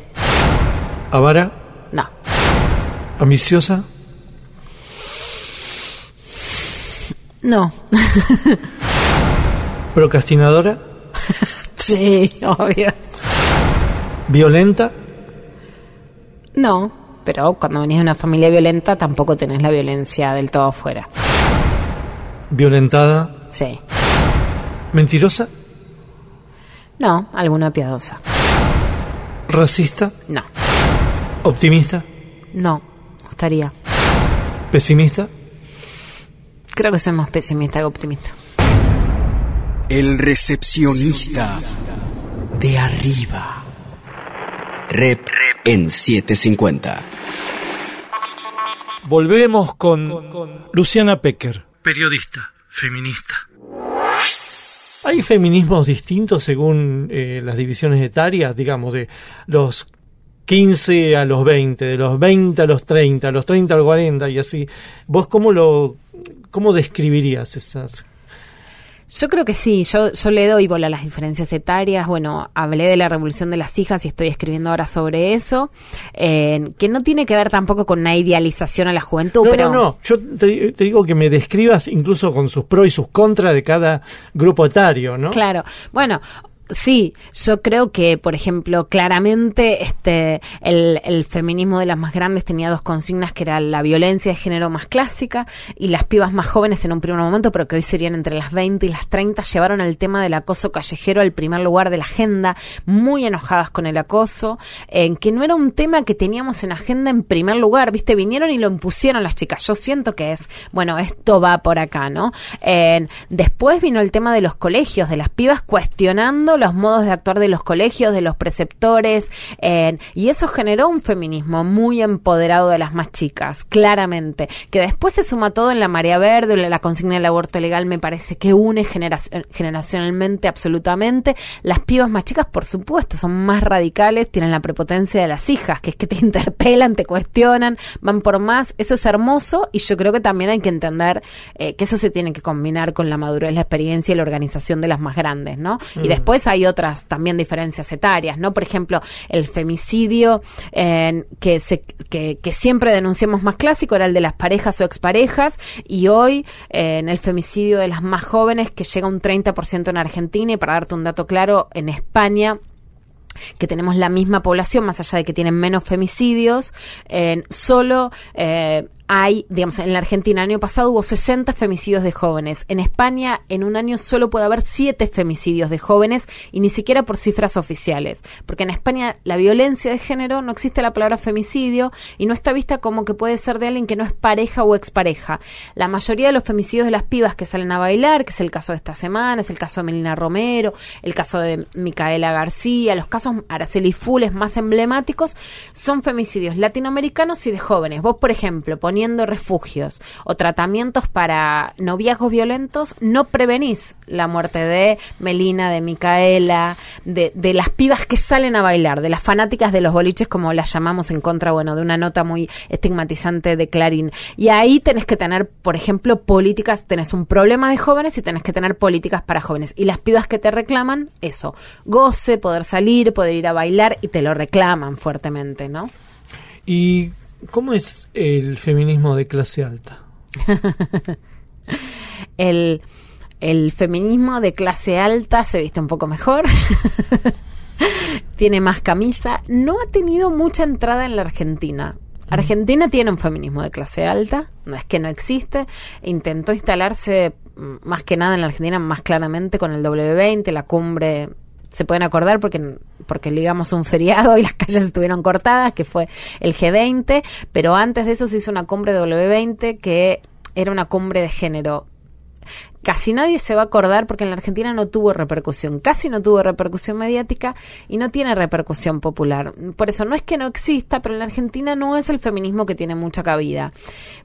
¿Avara? no, ¿Ambiciosa? No. ¿Procrastinadora? *laughs* Sí, obvio. ¿Violenta? No, pero cuando venís de una familia violenta tampoco tenés la violencia del todo afuera. ¿Violentada? Sí. ¿Mentirosa? No, alguna piadosa. ¿Racista? No, ¿Optimista? no, gustaría. ¿Pesimista? Creo que soy más pesimista que optimista. El recepcionista de arriba. Rep en 750. Volvemos con Luciana Pecker, periodista, feminista. ¿Hay feminismos distintos según eh, las divisiones etarias, digamos, de los 15 a los 20, de los 20 a los 30, a los 30 al 40 y así? ¿Vos cómo lo cómo describirías esas Yo creo que sí, yo, yo le doy bola a las diferencias etarias. Bueno, hablé de la revolución de las hijas y estoy escribiendo ahora sobre eso, eh, que no tiene que ver tampoco con una idealización a la juventud, No, pero no, no. Yo te, te digo que me describas incluso con sus pros y sus contras de cada grupo etario, ¿no? Claro. Bueno, sí, yo creo que, por ejemplo, claramente este el, feminismo de las más grandes tenía dos consignas que era la violencia de género más clásica y las pibas más jóvenes en un primer momento, pero que hoy serían entre las 20 y las 30, llevaron el tema del acoso callejero al primer lugar de la agenda, muy enojadas con el acoso, en que no era un tema que teníamos en agenda en primer lugar, ¿viste? Vinieron y lo impusieron las chicas. Yo siento que es, bueno, esto va por acá, ¿no? Eh, después vino el tema de los colegios, de las pibas cuestionando los modos de actuar de los colegios, de los preceptores, eh, y eso generó un feminismo muy empoderado de las más chicas, claramente, que después se suma todo en la marea verde, la consigna del aborto legal me parece que une generaci- generacionalmente absolutamente. Las pibas más chicas, por supuesto, son más radicales, tienen la prepotencia de las hijas, que es que te *laughs* interpelan, te cuestionan, van por más. Eso es hermoso y yo creo que también hay que entender eh, que eso se tiene que combinar con la madurez, la experiencia y la organización de las más grandes, ¿no? Y Mm. Hay otras también diferencias etarias, ¿no? Por ejemplo, el femicidio que, siempre denunciamos más clásico era el de las parejas o exparejas y hoy en el femicidio de las más jóvenes que llega un 30% en Argentina y para darte un dato claro, en España que tenemos la misma población, más allá de que tienen menos femicidios, solo eh, hay, digamos, en la Argentina el año pasado hubo 60 femicidios de jóvenes. En España en un año solo puede haber 7 femicidios de jóvenes y ni siquiera por cifras oficiales. Porque en España la violencia de género no existe la palabra femicidio y no está vista como que puede ser de alguien que no es pareja o expareja. La mayoría de los femicidios de las pibas que salen a bailar, que es el caso de esta semana, es el caso de Melina Romero, el caso de Micaela García, los casos Araceli Fules más emblemáticos, son femicidios latinoamericanos y de jóvenes. Vos, por ejemplo, refugios o tratamientos para noviazgos violentos, no prevenís la muerte de Melina, de Micaela, de, de las pibas que salen a bailar, de las fanáticas de los boliches, como las llamamos en contra, bueno, de una nota muy estigmatizante de Clarín. Y ahí tenés que tener, por ejemplo, políticas, tenés un problema de jóvenes y tenés que tener políticas para jóvenes. Y las pibas que te reclaman, eso, goce, poder salir, poder ir a bailar y te lo reclaman fuertemente, ¿no? ¿Y cómo es el feminismo de clase alta? *laughs* el, el feminismo de clase alta se viste un poco mejor. *laughs* tiene más camisa. No ha tenido mucha entrada en la Argentina. Argentina tiene un feminismo de clase alta, no es que no existe. Intentó instalarse mm, más que nada en la Argentina, más claramente con el W20, la cumbre. Se pueden acordar porque, porque ligamos un feriado y las calles estuvieron cortadas, que fue el G20, pero antes de eso se hizo una cumbre W20 que era una cumbre de género casi nadie se va a acordar porque en la Argentina no tuvo repercusión, casi no tuvo repercusión mediática y no tiene repercusión popular. Por eso no es que no exista, pero en la Argentina no es el feminismo que tiene mucha cabida.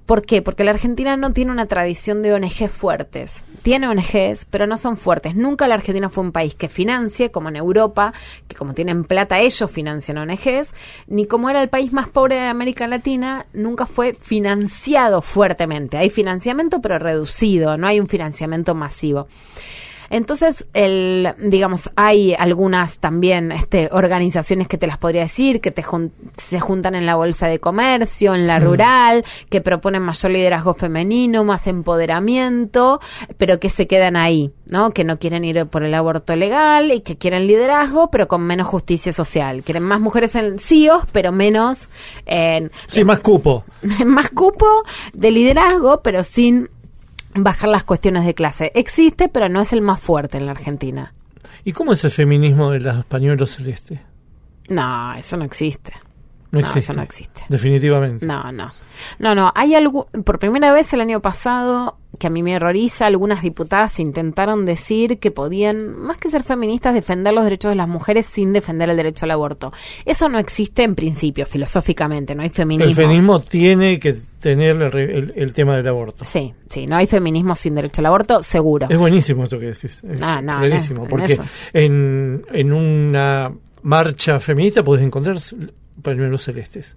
¿Por qué? Porque la Argentina no tiene una tradición de ONGs fuertes. Tiene ONGs, pero no son fuertes. Nunca la Argentina fue un país que financie, como en Europa, que como tienen plata ellos financian ONGs, ni como era el país más pobre de América Latina, nunca fue financiado fuertemente. Hay financiamiento, pero reducido, no hay un financiamiento masivo. Entonces, el, digamos, hay algunas también este, organizaciones que te las podría decir, que te jun- se juntan en la bolsa de comercio, en la Mm. rural, que proponen mayor liderazgo femenino, más empoderamiento, pero que se quedan ahí, ¿no? Que no quieren ir por el aborto legal y que quieren liderazgo, pero con menos justicia social. Quieren más mujeres en CIOs, pero menos en Sí, más cupo. *laughs* más cupo de liderazgo, pero sin bajar las cuestiones de clase. Existe, pero no es el más fuerte en la Argentina. ¿Y cómo es el feminismo de los pañuelos celestes? No, eso no existe. No existe. eso no existe. Definitivamente. No, no. No, no, hay algo, por primera vez el año pasado, que a mí me horroriza, algunas diputadas intentaron decir que podían, más que ser feministas, defender los derechos de las mujeres sin defender el derecho al aborto. Eso no existe en principio, filosóficamente, no hay feminismo. El feminismo tiene que tener el, el- el tema del aborto. Sí, sí, no hay feminismo sin derecho al aborto, seguro. Es buenísimo esto que decís. Es No, no, clarísimo. no, porque en, en una marcha feminista puedes encontrar pañuelos celestes.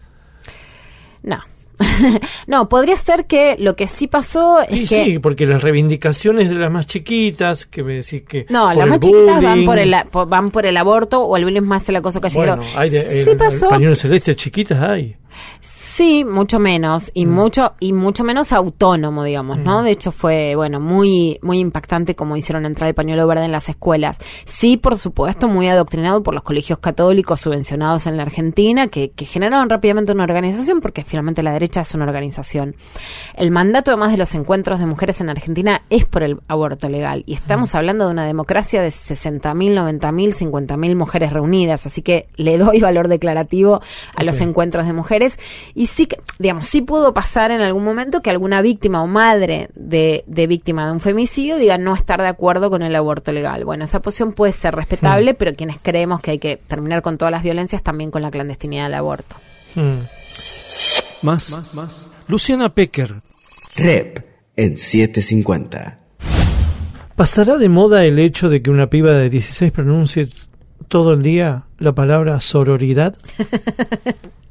No. *laughs* no, podría ser que lo que sí pasó es que... sí, porque las reivindicaciones de las más chiquitas, que me decís que. No, las más chiquitas van por, el, van por el aborto o el bullying más el acoso callejero. Bueno, hay de, sí el- pasó, el pañuelos celestes chiquitas hay. Sí, mucho menos y mucho y mucho menos autónomo, digamos, ¿no? De hecho fue, bueno, muy muy impactante como hicieron entrar el pañuelo verde en las escuelas. Sí, por supuesto, muy adoctrinado por los colegios católicos subvencionados en la Argentina que, que generaron rápidamente una organización porque finalmente la derecha es una organización. El mandato además de los encuentros de mujeres en Argentina es por el aborto legal y estamos hablando de una democracia de 60.000, 90.000, 50.000 mujeres reunidas, así que le doy valor declarativo a los encuentros de mujeres y sí que, digamos, sí pudo pasar en algún momento que alguna víctima o madre de, de víctima de un femicidio diga no estar de acuerdo con el aborto legal. Bueno, esa posición puede ser respetable, pero quienes creemos que hay que terminar con todas las violencias también con la clandestinidad del aborto. Mm. Más. Luciana Pecker. Rep en 750. ¿Pasará de moda el hecho de que una piba de 16 pronuncie todo el día la palabra sororidad? *laughs*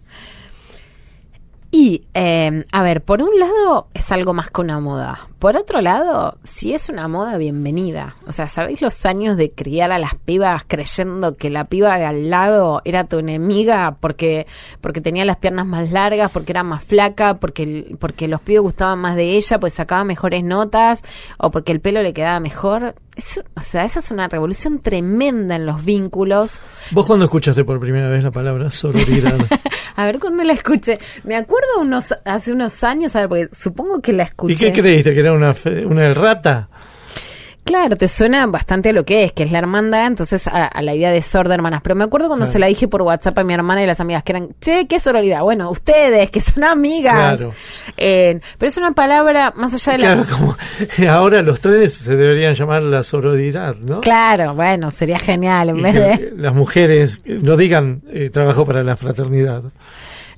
Y, eh, a ver, por un lado es algo más que una moda. Por otro lado, si es una moda, bienvenida. O sea, ¿sabéis los años de criar a las pibas creyendo que la piba de al lado era tu enemiga porque, porque tenía las piernas más largas, porque era más flaca, porque, porque los pibes gustaban más de ella, pues sacaba mejores notas o porque el pelo le quedaba mejor? Es- o sea, esa es una revolución tremenda en los vínculos. ¿Vos cuándo escuchaste por primera vez la palabra sororidad? *laughs* A ver cuándo la escuché. Me acuerdo unos hace unos años, a ver, porque supongo que la escuché. ¿Y qué creíste? ¿Que era una, una errata? Claro, te suena bastante a lo que es, que es la hermandad, entonces a, a la idea de sor de hermanas. Pero me acuerdo cuando Claro. se la dije por WhatsApp a mi hermana y las amigas, que eran, che, qué sororidad. Bueno, ustedes, que son amigas. Claro. Eh, pero es una palabra más allá de la... Claro, como *laughs* ahora los trenes se deberían llamar la sororidad, ¿no? Claro, bueno, sería genial en Y vez de... *laughs* las mujeres no digan eh, trabajo para la fraternidad.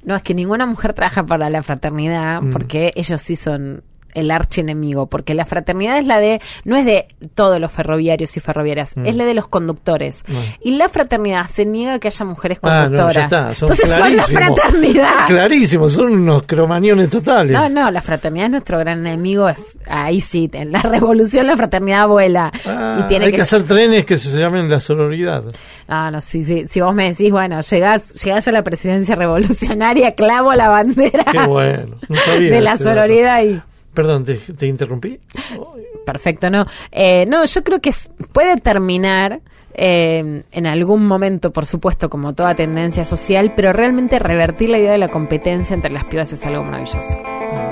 No, es que ninguna mujer trabaja para la fraternidad Mm. porque ellos sí son el archienemigo, porque la fraternidad es la de, no es de todos los ferroviarios y ferroviarias, Mm. es la de los conductores. Y la fraternidad se niega a que haya mujeres Ah, no, conductoras. está. Son Entonces son la fraternidad. Clarísimo, son unos cromañones totales. No, no, la fraternidad es nuestro gran enemigo. Es, ahí sí, en la *laughs* revolución la fraternidad vuela. Ah, y tiene hay que, que hacer trenes que se llamen la sororidad. No, no, sí, sí, si vos me decís, bueno, llegás, llegás a la presidencia revolucionaria, clavo la bandera Qué bueno. No *laughs* sabía de la este sororidad y Perdón, te, te interrumpí. Perfecto, no. Eh, no, yo creo que puede terminar eh, en algún momento, por supuesto, como toda tendencia social, pero realmente revertir la idea de la competencia entre las pibas es algo maravilloso.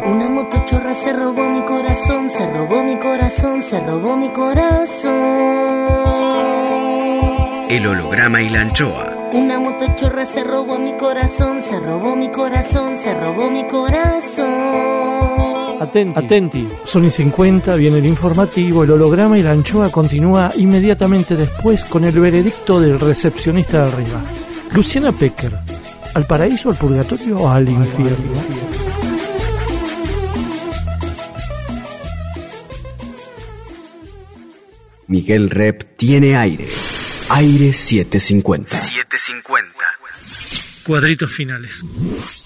Una motochorra se robó mi corazón, se robó mi corazón, se robó mi corazón. El holograma y la anchoa. Una motochorra se robó mi corazón, se robó mi corazón, se robó mi corazón. Atenti. Atenti. Son y 50, viene el informativo, el holograma y la anchoa continúa inmediatamente después con el veredicto del recepcionista de arriba. Luciana Pecker, ¿al paraíso, al purgatorio o al infierno? Miguel Rep tiene aire. Aire 750. 750. Cuadritos finales.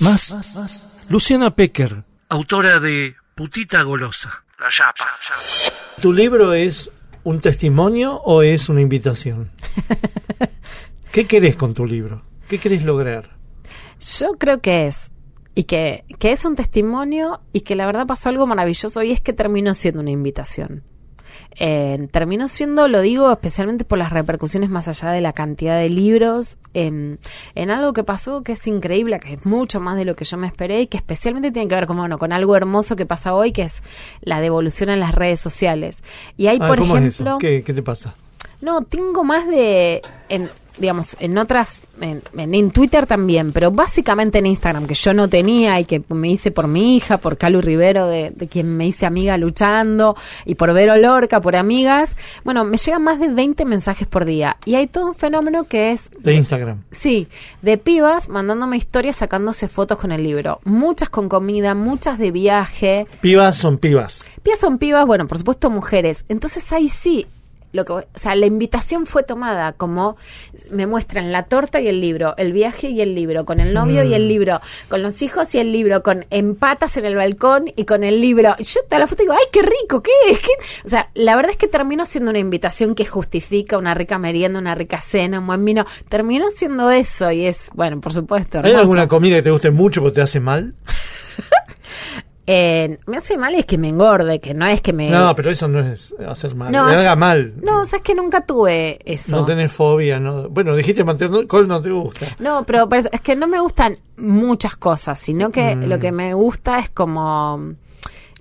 Más. Luciana Pecker, autora de Putita Golosa. La chapa. ¿Tu libro es un testimonio o es una invitación? *laughs* ¿Qué querés con tu libro? ¿Qué querés lograr? Yo creo que es. Y que, que es un testimonio y que la verdad pasó algo maravilloso y es que terminó siendo una invitación. Eh, terminó siendo, lo digo especialmente por las repercusiones más allá de la cantidad de libros, en, en algo que pasó que es increíble, que es mucho más de lo que yo me esperé y que especialmente tiene que ver con, bueno, con algo hermoso que pasa hoy, que es la devolución en las redes sociales. Y hay, Ah, por ¿Cómo es ejemplo... eso? ¿Qué, qué te pasa? No, tengo más de... En, digamos, en otras, en, en, en Twitter también, pero básicamente en Instagram, que yo no tenía y que me hice por mi hija, por Calu Rivero, de, de quien me hice amiga luchando, y por Vero Lorca, por amigas. Bueno, me llegan más de 20 mensajes por día. Y hay todo un fenómeno que es De Instagram. Sí, de pibas mandándome historias sacándose fotos con el libro. Muchas con comida, muchas de viaje. Pibas son pibas. Pibas son pibas, bueno, por supuesto mujeres. Entonces ahí sí, lo que, o sea, la invitación fue tomada como me muestran la torta y el libro, el viaje y el libro, con el novio y el libro, con los hijos y el libro, con empatas en el balcón y con el libro. Y yo te la foto digo, ¡ay, qué rico! ¿Qué es? ¿Qué? O sea, la verdad es que terminó siendo una invitación que justifica una rica merienda, una rica cena, un buen vino. Terminó siendo eso y es, bueno, por supuesto. ¿Hay hermoso. alguna comida que te guste mucho porque te hace mal? *laughs* Eh, me hace mal es que me engorde, que no es que me... No, pero eso no es hacer mal. No, Me haga mal. No, sabes que nunca tuve eso. No tenés fobia, ¿no? Bueno, dijiste mantener col no te gusta. No, pero, pero es que no me gustan muchas cosas, sino que Mm. lo que me gusta es como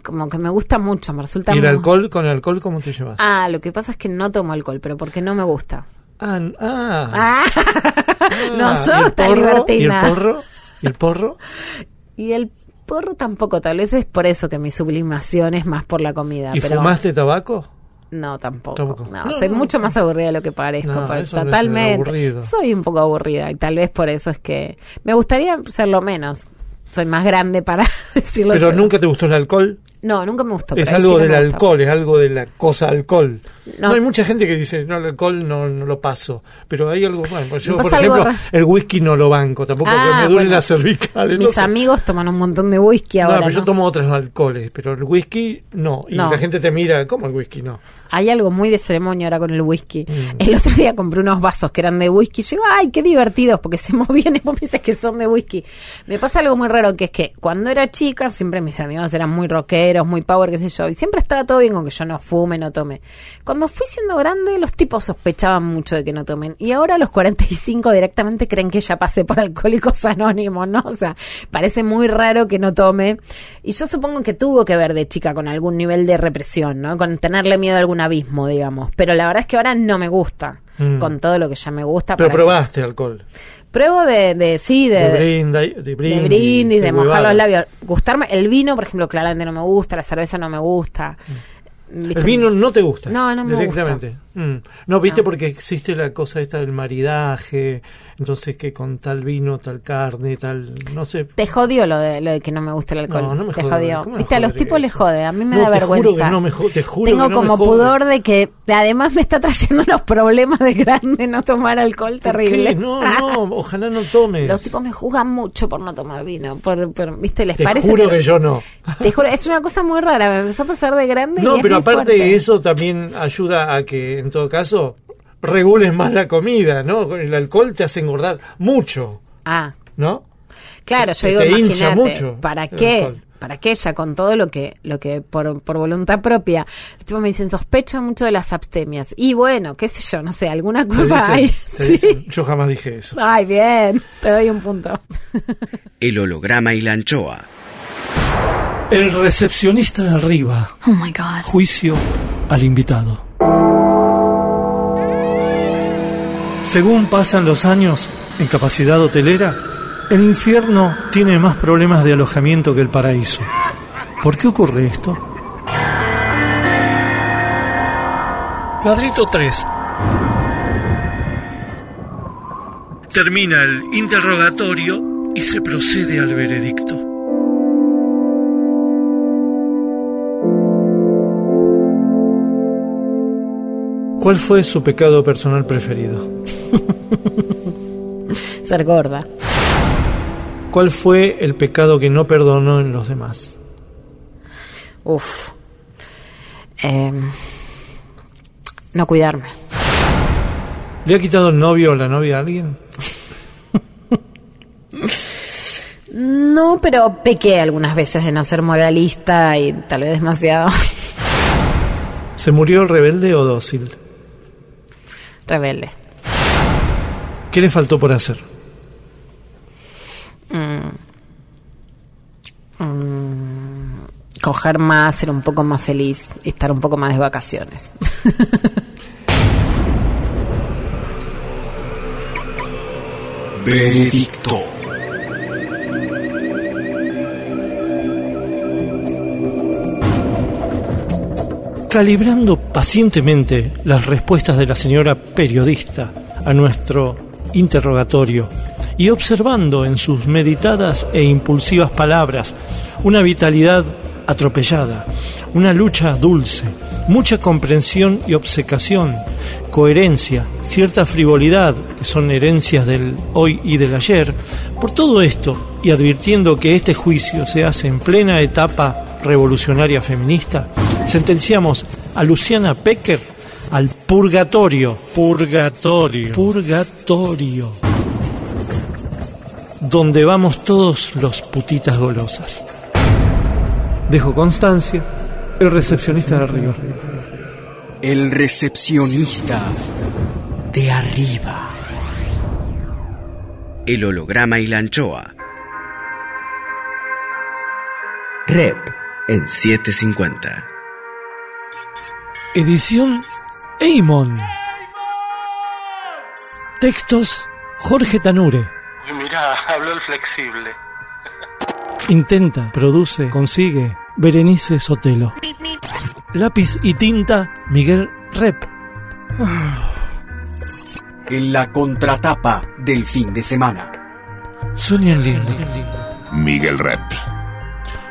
como que me gusta mucho, me resulta ¿Y el alcohol, con el alcohol cómo te llevas? Ah, lo que pasa es que no tomo alcohol, pero porque no me gusta. Ah, ah. Ah, *laughs* no Ah, ¿y sos el tan porro? libertina. ¿Y el porro? ¿Y el porro? *laughs* Y el porro tampoco, tal vez es por eso que mi sublimación es más por la comida. ¿Y pero fumaste tabaco? No, tampoco. Tampoco. No, No, soy no. mucho más aburrida de lo que parezco. Totalmente. soy un poco aburrida y tal vez por eso es que me gustaría serlo menos. Soy más grande para *laughs* decirlo. ¿Pero nunca te gustó el alcohol? No, nunca me gustó. Es algo sí del alcohol, es algo de la cosa alcohol. No. No. hay mucha gente que dice, no, el alcohol no, no lo paso. Pero hay algo, bueno, pues yo, por ejemplo, el whisky no lo banco, tampoco Ah, me duele bueno. las cervicales. Mis no sé. amigos toman un montón de whisky No, ahora. pero yo ¿no? tomo otros alcoholes, pero el whisky no. Y No. la gente te mira, ¿cómo el whisky no? Hay algo muy de ceremonia ahora con el whisky. Mm. El otro día compré unos vasos que eran de whisky. Yo digo, ay, qué divertidos, porque se *laughs* movían y vos me dices que son de whisky. Me pasa algo muy raro, que es que cuando era chica, siempre mis amigos eran muy rockeros, muy power, qué sé yo. Y siempre estaba todo bien con que yo no fume, no tome. Cuando fui siendo grande, los tipos sospechaban mucho de que no tomen. Y ahora a los 45 directamente creen que ya pasé por Alcohólicos Anónimos, ¿no? O sea, parece muy raro que no tome. Y yo supongo que tuvo que ver de chica con algún nivel de represión, ¿no? Con tenerle miedo a algún abismo, digamos. Pero la verdad es que ahora no me gusta. Mm. Con todo lo que ya me gusta. Pero probaste alcohol. Pruebo de, de sí, de, De, brinda, de de brindis. brindis, de, mojar los labios. Gustarme, el vino, por ejemplo, claramente no me gusta, la cerveza no me gusta. ¿Viste? El vino no te gusta. No, no me Directamente. Mm. No, viste, No. porque existe la cosa esta del maridaje. Entonces, que con tal vino, tal carne, tal. No sé. Te jodió lo de, lo de que no me gusta el alcohol. No, no me te jode. jodió. ¿Cómo me Viste, a los tipos les jode. A mí me No, da te juro vergüenza. que no me jo- te juro Tengo que no me como jode. pudor de que además me está trayendo los problemas de grande no tomar alcohol ¿Por terrible. qué? No, *laughs* no, ojalá no tomes. Los tipos me juzgan mucho por no tomar vino. Por, por- ¿Viste? ¿Les Te parece? juro que yo no. Te juro, es una cosa muy rara. Me empezó a pasar de grande. y No, es pero muy aparte fuerte. eso también ayuda a que, en todo caso, regules más la comida, ¿no? El alcohol te hace engordar mucho, Ah, ¿no? claro, yo Te- digo, imagínate, mucho ¿para qué? alcohol. ¿Para qué ella con todo lo que, lo que por, por voluntad propia? Los tipos me dicen, sospecho mucho de las abstemias. Y bueno, qué sé yo, no sé, alguna cosa dicen- hay. Sí. yo jamás dije eso. Ay, bien, te doy un punto. El holograma y la anchoa. El recepcionista de arriba. Oh my god. Juicio al invitado. Según pasan los años en capacidad hotelera, el infierno tiene más problemas de alojamiento que el paraíso. ¿Por qué ocurre esto? Cuadrito 3. Termina el interrogatorio y se procede al veredicto. ¿Cuál fue su pecado personal preferido? *laughs* Ser gorda. ¿Cuál fue el pecado que no perdonó en los demás? Uf. Em, no cuidarme. ¿Le ha quitado el novio o la novia a alguien? No, pero pequé algunas veces de no ser moralista y tal vez demasiado ¿Se murió rebelde o dócil? Rebelde. ¿Qué le faltó por hacer? Mm. coger más, ser un poco más feliz, y estar un poco más de vacaciones. *laughs* Veredicto. Calibrando pacientemente las respuestas de la señora periodista a nuestro interrogatorio y observando en sus meditadas e impulsivas palabras una vitalidad atropellada, una lucha dulce, mucha comprensión y obcecación, coherencia, cierta frivolidad, que son herencias del hoy y del ayer, por todo esto, y advirtiendo que este juicio se hace en plena etapa revolucionaria feminista, sentenciamos a Luciana Pecker al purgatorio. Purgatorio. Purgatorio. Donde vamos todos los putitas golosas. Dejo constancia, el recepcionista de arriba. El recepcionista de arriba. El holograma y la anchoa. Rep en 750. Edición Eimon. Textos Jorge Tanure. Uy, mira, *laughs* habló el flexible. *laughs* Intenta, produce, consigue Berenice Sotelo. Lápiz y tinta Miguel Rep. *sighs* En la contratapa del fin de semana. Sonia Lindo. Miguel Rep.